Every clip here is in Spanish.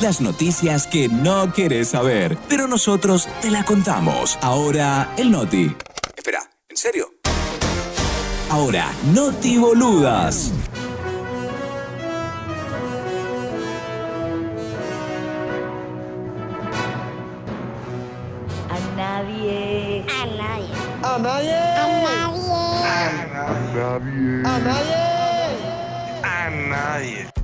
Las noticias que no querés saber, pero nosotros te la contamos. Ahora, el Noti. Espera, ¿en serio? Ahora, Noti Boludas. A nadie. A nadie. A nadie. A nadie. A nadie. A nadie.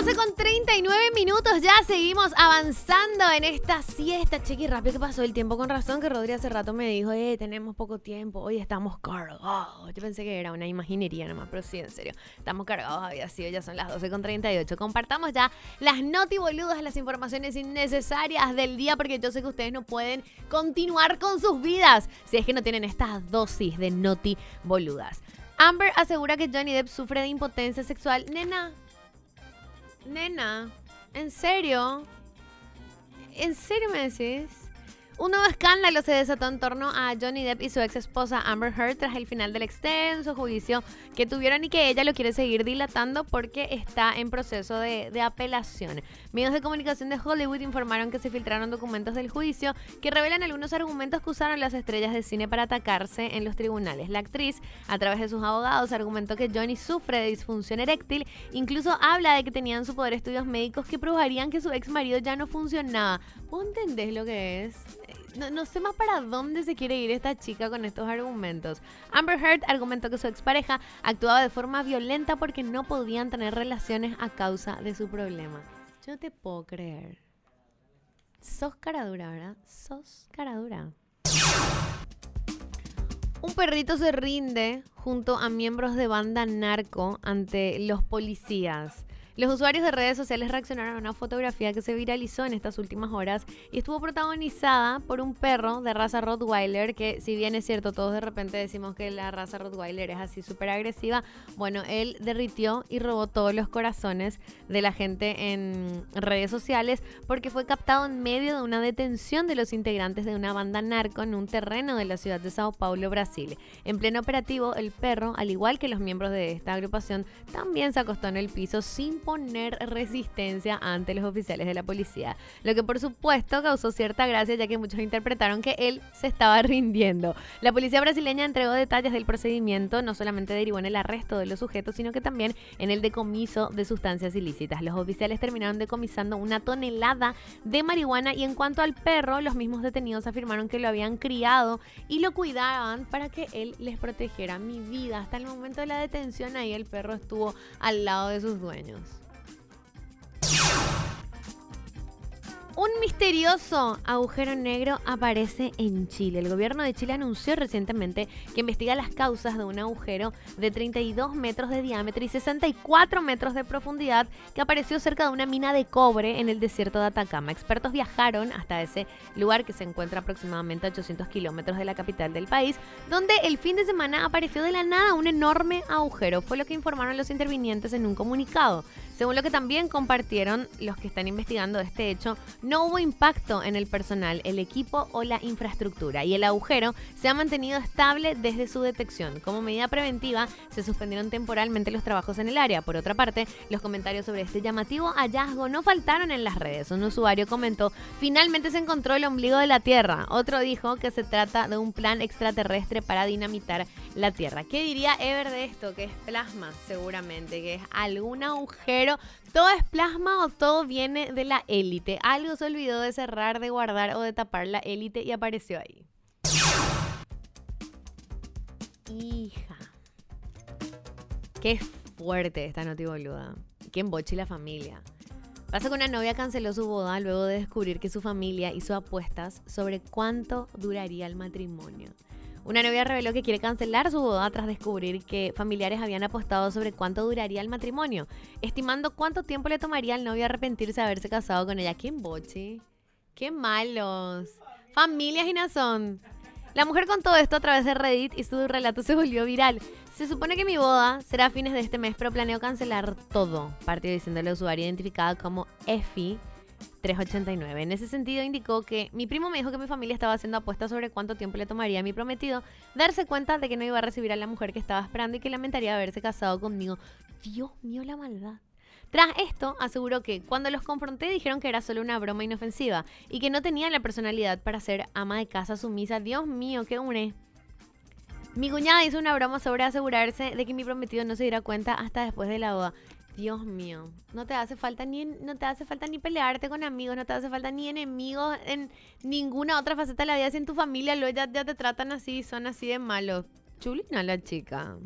Con 39 minutos ya seguimos avanzando en esta siesta. Chequi, rápido que pasó el tiempo. Con razón que Rodri hace rato me dijo, eh, tenemos poco tiempo, hoy estamos cargados. Yo pensé que era una imaginería nomás, pero sí, en serio. Estamos cargados, había sido, ya son las 12 con 38. Compartamos ya las noti boludas, las informaciones innecesarias del día, porque yo sé que ustedes no pueden continuar con sus vidas si es que no tienen estas dosis de noti boludas. Amber asegura que Johnny Depp sufre de impotencia sexual. Nena, Nena, ¿en serio? ¿En serio me decís? Un nuevo escándalo se desató en torno a Johnny Depp y su ex esposa Amber Heard tras el final del extenso juicio que tuvieron y que ella lo quiere seguir dilatando porque está en proceso de, de, apelación. Medios de comunicación de Hollywood informaron que se filtraron documentos del juicio que revelan algunos argumentos que usaron las estrellas de cine para atacarse en los tribunales. La actriz, a través de sus abogados, argumentó que Johnny sufre de disfunción eréctil, incluso habla de que tenía en su poder estudios médicos que probarían que su ex marido ya no funcionaba. ¿Vos lo que es? No, no, sé más para dónde se quiere ir esta chica con estos argumentos. Amber Heard argumentó que su expareja actuaba de forma violenta porque no podían tener relaciones a causa de su problema. Yo te puedo creer. Sos cara dura, ¿verdad? Sos cara dura. Un perrito se rinde junto a miembros de banda narco ante los policías. Los usuarios de redes sociales reaccionaron a una fotografía que se viralizó en estas últimas horas y estuvo protagonizada por un perro de raza Rottweiler, que si bien es cierto, todos de repente decimos que la raza Rottweiler es así súper agresiva, bueno, él derritió y robó todos los corazones de la gente en redes sociales porque fue captado en medio de una detención de los integrantes de una banda narco en un terreno de la ciudad de Sao Paulo, Brasil. En pleno operativo, el perro, al igual que los miembros de esta agrupación, también se acostó en el piso sin poner resistencia ante los oficiales de la policía, lo que por supuesto causó cierta gracia ya que muchos interpretaron que él se estaba rindiendo. La policía brasileña entregó detalles del procedimiento, no solamente derivó en el arresto de los sujetos, sino que también en el decomiso de sustancias ilícitas. Los oficiales terminaron decomisando una tonelada de marihuana y en cuanto al perro, los mismos detenidos afirmaron que lo habían criado y lo cuidaban para que él les protegiera mi vida. Hasta el momento de la detención ahí el perro estuvo al lado de sus dueños. Un misterioso agujero negro aparece en Chile. El gobierno de Chile anunció recientemente que investiga las causas de un agujero de 32 metros de diámetro y 64 metros de profundidad que apareció cerca de una mina de cobre en el desierto de Atacama. Expertos viajaron hasta ese lugar que se encuentra aproximadamente a 800 kilómetros de la capital del país, donde el fin de semana apareció de la nada un enorme agujero. Fue lo que informaron los intervinientes en un comunicado. Según lo que también compartieron los que están investigando este hecho, no hubo impacto en el personal, el equipo o la infraestructura y el agujero se ha mantenido estable desde su detección. Como medida preventiva, se suspendieron temporalmente los trabajos en el área. Por otra parte, los comentarios sobre este llamativo hallazgo no faltaron en las redes. Un usuario comentó, finalmente se encontró el ombligo de la Tierra. Otro dijo que se trata de un plan extraterrestre para dinamitar la Tierra. ¿Qué diría Ever de esto? Que es plasma, seguramente, que es algún agujero todo es plasma o todo viene de la élite. Algo olvidó de cerrar, de guardar o de tapar la élite y apareció ahí. Hija. Qué fuerte esta noti boluda. Qué emboche la familia. Pasa que una novia canceló su boda luego de descubrir que su familia hizo apuestas sobre cuánto duraría el matrimonio. Una novia reveló que quiere cancelar su boda tras descubrir que familiares habían apostado sobre cuánto duraría el matrimonio, estimando cuánto tiempo le tomaría al novio arrepentirse de haberse casado con ella. ¡Qué boche! ¡Qué malos! Familias y nazón. La mujer contó esto a través de Reddit y su relato se volvió viral. Se supone que mi boda será a fines de este mes, pero planeo cancelar todo. Partió diciendo la usuaria identificada como Effie 389. En ese sentido indicó que mi primo me dijo que mi familia estaba haciendo apuestas sobre cuánto tiempo le tomaría a mi prometido darse cuenta de que no iba a recibir a la mujer que estaba esperando y que lamentaría haberse casado conmigo. Dios mío, la maldad. Tras esto, aseguró que cuando los confronté dijeron que era solo una broma inofensiva y que no tenía la personalidad para ser ama de casa sumisa. Dios mío, qué une. Mi cuñada hizo una broma sobre asegurarse de que mi prometido no se diera cuenta hasta después de la boda. Dios mío, no te hace falta ni no te hace falta ni pelearte con amigos, no te hace falta ni enemigos en ninguna otra faceta de la vida. Si en tu familia lo ya, ya te tratan así, son así de malos. Chulina la chica.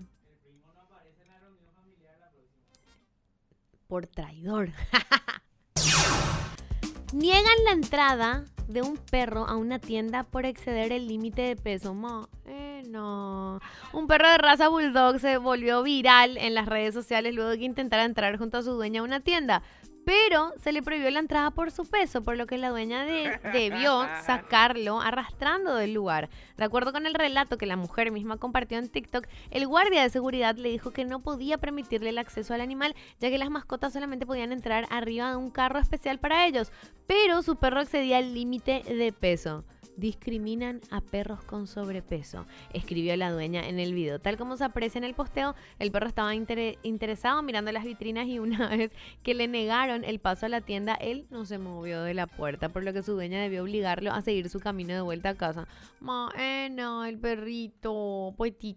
Por traidor. Niegan la entrada de un perro a una tienda por exceder el límite de peso. Ma, eh, no. Un perro de raza bulldog se volvió viral en las redes sociales luego de que intentara entrar junto a su dueña a una tienda pero se le prohibió la entrada por su peso, por lo que la dueña de, debió sacarlo arrastrando del lugar. De acuerdo con el relato que la mujer misma compartió en TikTok, el guardia de seguridad le dijo que no podía permitirle el acceso al animal, ya que las mascotas solamente podían entrar arriba de un carro especial para ellos, pero su perro excedía el límite de peso discriminan a perros con sobrepeso, escribió la dueña en el video. Tal como se aprecia en el posteo, el perro estaba interesado mirando las vitrinas y una vez que le negaron el paso a la tienda, él no se movió de la puerta, por lo que su dueña debió obligarlo a seguir su camino de vuelta a casa. Ma, no, el perrito, poetito.